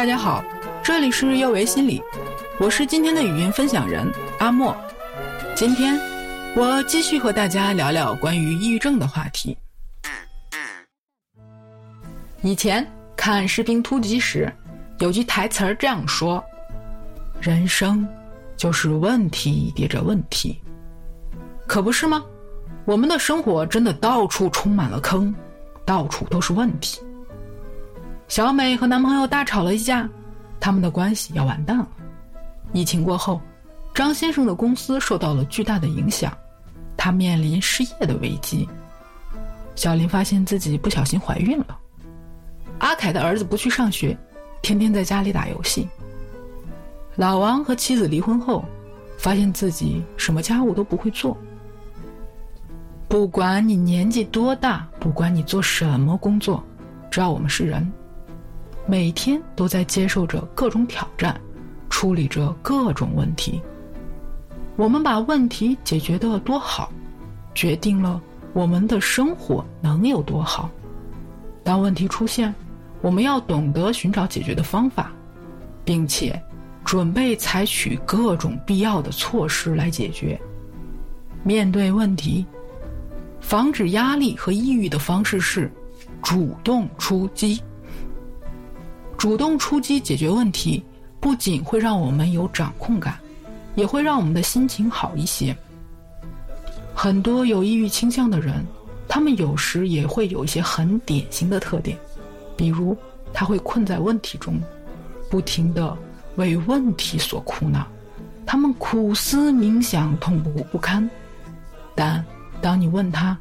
大家好，这里是幼为心理，我是今天的语音分享人阿莫。今天我继续和大家聊聊关于抑郁症的话题。以前看《士兵突击》时，有句台词儿这样说：“人生就是问题叠着问题。”可不是吗？我们的生活真的到处充满了坑，到处都是问题。小美和男朋友大吵了一架，他们的关系要完蛋了。疫情过后，张先生的公司受到了巨大的影响，他面临失业的危机。小林发现自己不小心怀孕了。阿凯的儿子不去上学，天天在家里打游戏。老王和妻子离婚后，发现自己什么家务都不会做。不管你年纪多大，不管你做什么工作，只要我们是人。每天都在接受着各种挑战，处理着各种问题。我们把问题解决的多好，决定了我们的生活能有多好。当问题出现，我们要懂得寻找解决的方法，并且准备采取各种必要的措施来解决。面对问题，防止压力和抑郁的方式是主动出击。主动出击解决问题，不仅会让我们有掌控感，也会让我们的心情好一些。很多有抑郁倾向的人，他们有时也会有一些很典型的特点，比如他会困在问题中，不停的为问题所苦恼，他们苦思冥想，痛苦不堪。但当你问他，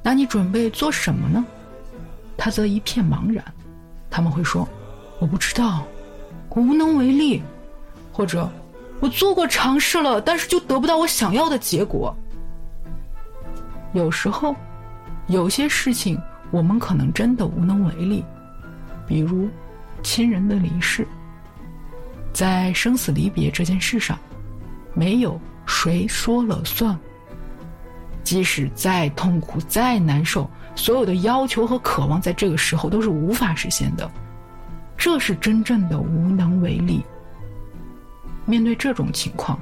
那你准备做什么呢？他则一片茫然，他们会说。我不知道，我无能为力，或者我做过尝试了，但是就得不到我想要的结果。有时候，有些事情我们可能真的无能为力，比如亲人的离世。在生死离别这件事上，没有谁说了算。即使再痛苦、再难受，所有的要求和渴望在这个时候都是无法实现的。这是真正的无能为力。面对这种情况，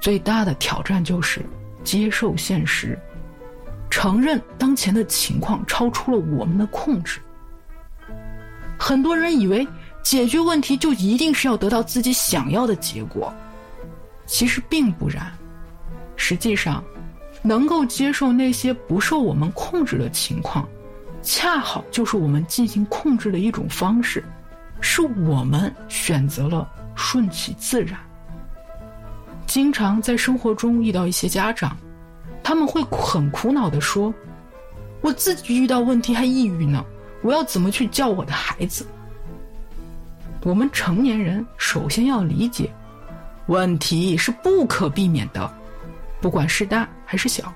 最大的挑战就是接受现实，承认当前的情况超出了我们的控制。很多人以为解决问题就一定是要得到自己想要的结果，其实并不然。实际上，能够接受那些不受我们控制的情况，恰好就是我们进行控制的一种方式。是我们选择了顺其自然。经常在生活中遇到一些家长，他们会很苦恼的说：“我自己遇到问题还抑郁呢，我要怎么去教我的孩子？”我们成年人首先要理解，问题是不可避免的，不管是大还是小，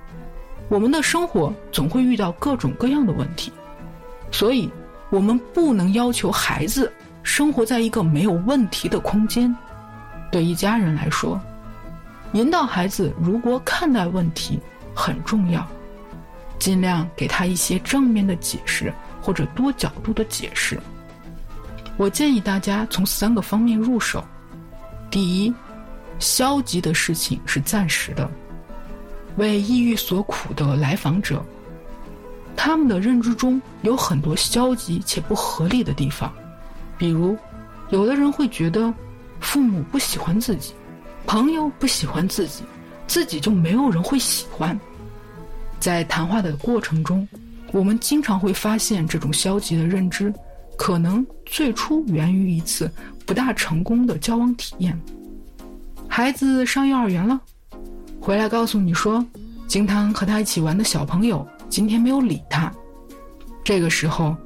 我们的生活总会遇到各种各样的问题，所以我们不能要求孩子。生活在一个没有问题的空间，对一家人来说，引导孩子如何看待问题很重要。尽量给他一些正面的解释或者多角度的解释。我建议大家从三个方面入手：第一，消极的事情是暂时的。为抑郁所苦的来访者，他们的认知中有很多消极且不合理的地方。比如，有的人会觉得父母不喜欢自己，朋友不喜欢自己，自己就没有人会喜欢。在谈话的过程中，我们经常会发现这种消极的认知，可能最初源于一次不大成功的交往体验。孩子上幼儿园了，回来告诉你说，经常和他一起玩的小朋友今天没有理他。这个时候，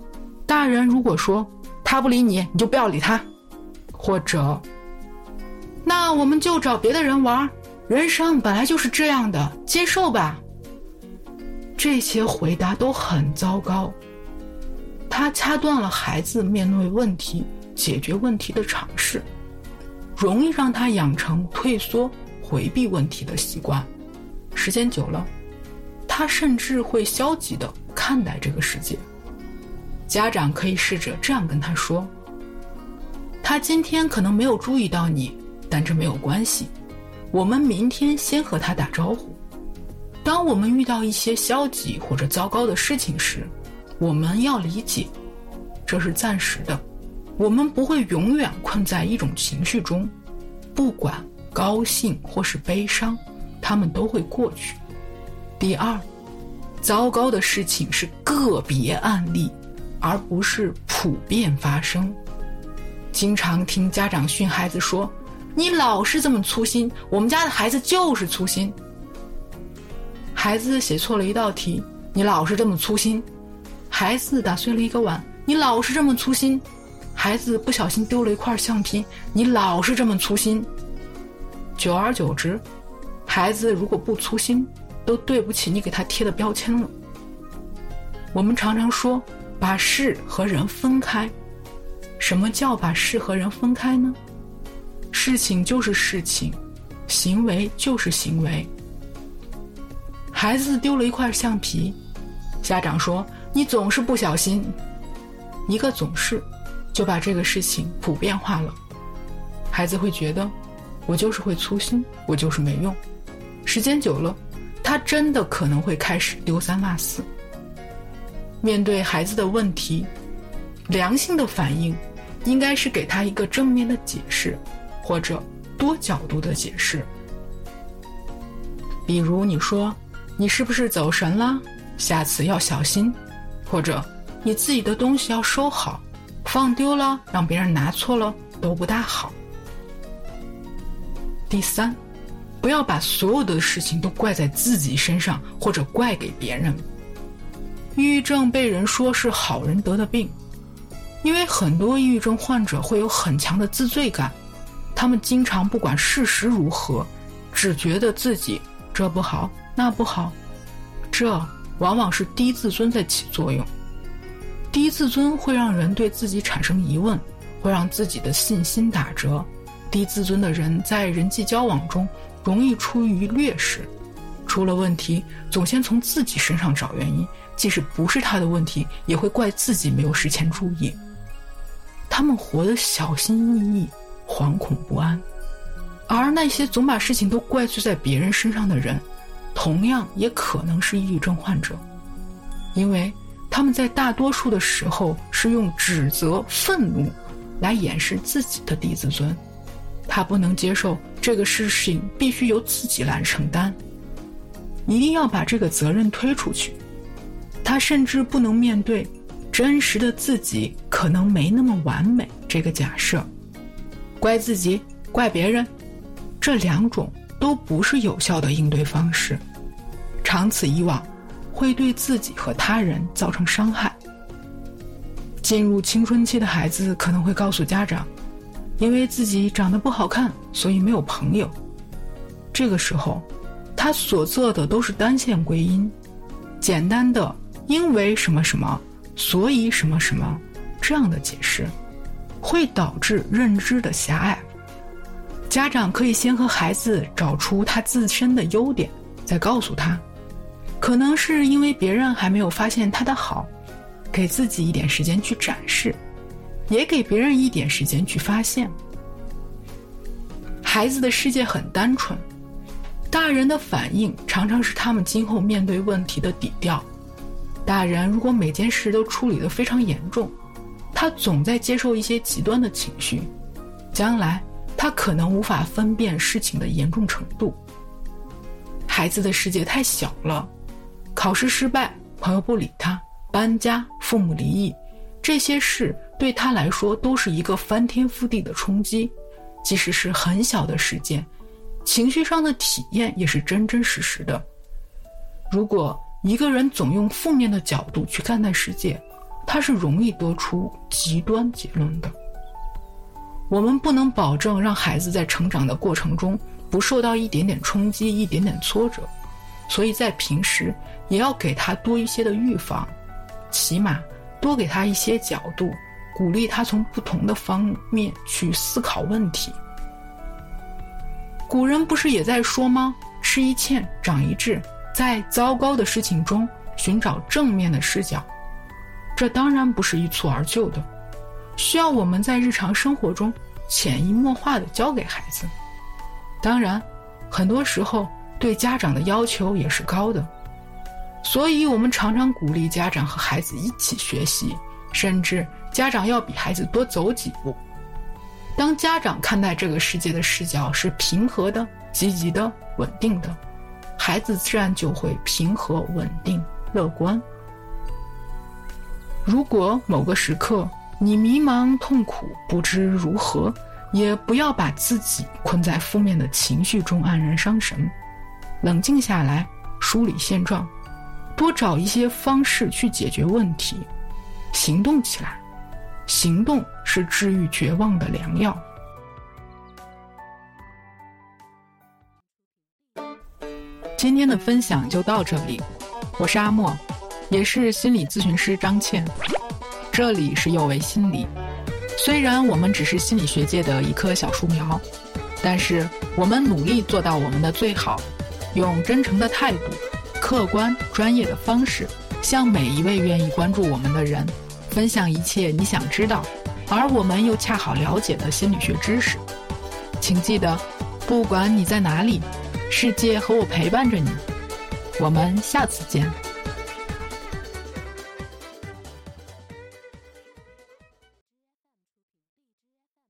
大人如果说，他不理你，你就不要理他，或者，那我们就找别的人玩。人生本来就是这样的，接受吧。这些回答都很糟糕，他掐断了孩子面对问题、解决问题的尝试，容易让他养成退缩、回避问题的习惯。时间久了，他甚至会消极的看待这个世界。家长可以试着这样跟他说：“他今天可能没有注意到你，但这没有关系。我们明天先和他打招呼。当我们遇到一些消极或者糟糕的事情时，我们要理解，这是暂时的。我们不会永远困在一种情绪中，不管高兴或是悲伤，他们都会过去。第二，糟糕的事情是个别案例，而不是普遍发生。经常听家长训孩子说：“你老是这么粗心，我们家的孩子就是粗心。”孩子写错了一道题，你老是这么粗心；孩子打碎了一个碗，你老是这么粗心；孩子不小心丢了一块橡皮，你老是这么粗心。久而久之，孩子如果不粗心，都对不起你给他贴的标签了。我们常常说把事和人分开，什么叫把事和人分开呢？事情就是事情，行为就是行为。孩子丢了一块橡皮，家长说你总是不小心，一个总是，就把这个事情普遍化了。孩子会觉得我就是会粗心，我就是没用。时间久了。他真的可能会开始丢三落四。面对孩子的问题，良性的反应应该是给他一个正面的解释，或者多角度的解释。比如你说：“你是不是走神了？下次要小心。”或者“你自己的东西要收好，放丢了让别人拿错了都不大好。”第三。不要把所有的事情都怪在自己身上，或者怪给别人。抑郁症被人说是好人得的病，因为很多抑郁症患者会有很强的自罪感，他们经常不管事实如何，只觉得自己这不好那不好，这往往是低自尊在起作用。低自尊会让人对自己产生疑问，会让自己的信心打折。低自尊的人在人际交往中。容易处于劣势，出了问题总先从自己身上找原因，即使不是他的问题，也会怪自己没有事前注意。他们活得小心翼翼、惶恐不安，而那些总把事情都怪罪在别人身上的人，同样也可能是抑郁症患者，因为他们在大多数的时候是用指责、愤怒来掩饰自己的低自尊。他不能接受这个事情必须由自己来承担，一定要把这个责任推出去。他甚至不能面对真实的自己可能没那么完美这个假设，怪自己、怪别人，这两种都不是有效的应对方式，长此以往，会对自己和他人造成伤害。进入青春期的孩子可能会告诉家长。因为自己长得不好看，所以没有朋友。这个时候，他所做的都是单线归因，简单的“因为什么什么，所以什么什么”这样的解释，会导致认知的狭隘。家长可以先和孩子找出他自身的优点，再告诉他，可能是因为别人还没有发现他的好，给自己一点时间去展示。也给别人一点时间去发现。孩子的世界很单纯，大人的反应常常是他们今后面对问题的底调。大人如果每件事都处理得非常严重，他总在接受一些极端的情绪，将来他可能无法分辨事情的严重程度。孩子的世界太小了，考试失败，朋友不理他，搬家，父母离异，这些事。对他来说都是一个翻天覆地的冲击，即使是很小的事件，情绪上的体验也是真真实实的。如果一个人总用负面的角度去看待世界，他是容易得出极端结论的。我们不能保证让孩子在成长的过程中不受到一点点冲击、一点点挫折，所以在平时也要给他多一些的预防，起码多给他一些角度。鼓励他从不同的方面去思考问题。古人不是也在说吗？吃一堑，长一智，在糟糕的事情中寻找正面的视角。这当然不是一蹴而就的。需要我们在日常生活中潜移默化的教给孩子。当然，很多时候对家长的要求也是高的，所以我们常常鼓励家长和孩子一起学习，甚至家长要比孩子多走几步。当家长看待这个世界的视角是平和的、积极的、稳定的，孩子自然就会平和、稳定、乐观。如果某个时刻你迷茫、痛苦、不知如何，也不要把自己困在负面的情绪中黯然伤神，冷静下来，梳理现状，多找一些方式去解决问题，行动起来。行动是治愈绝望的良药。今天的分享就到这里，我是阿莫，也是心理咨询师张倩。这里是有为心理。虽然我们只是心理学界的一棵小树苗，但是我们努力做到我们的最好，用真诚的态度、客观专业的方式，向每一位愿意关注我们的人。分享一切你想知道，而我们又恰好了解的心理学知识。请记得，不管你在哪里，世界和我陪伴着你。我们下次见。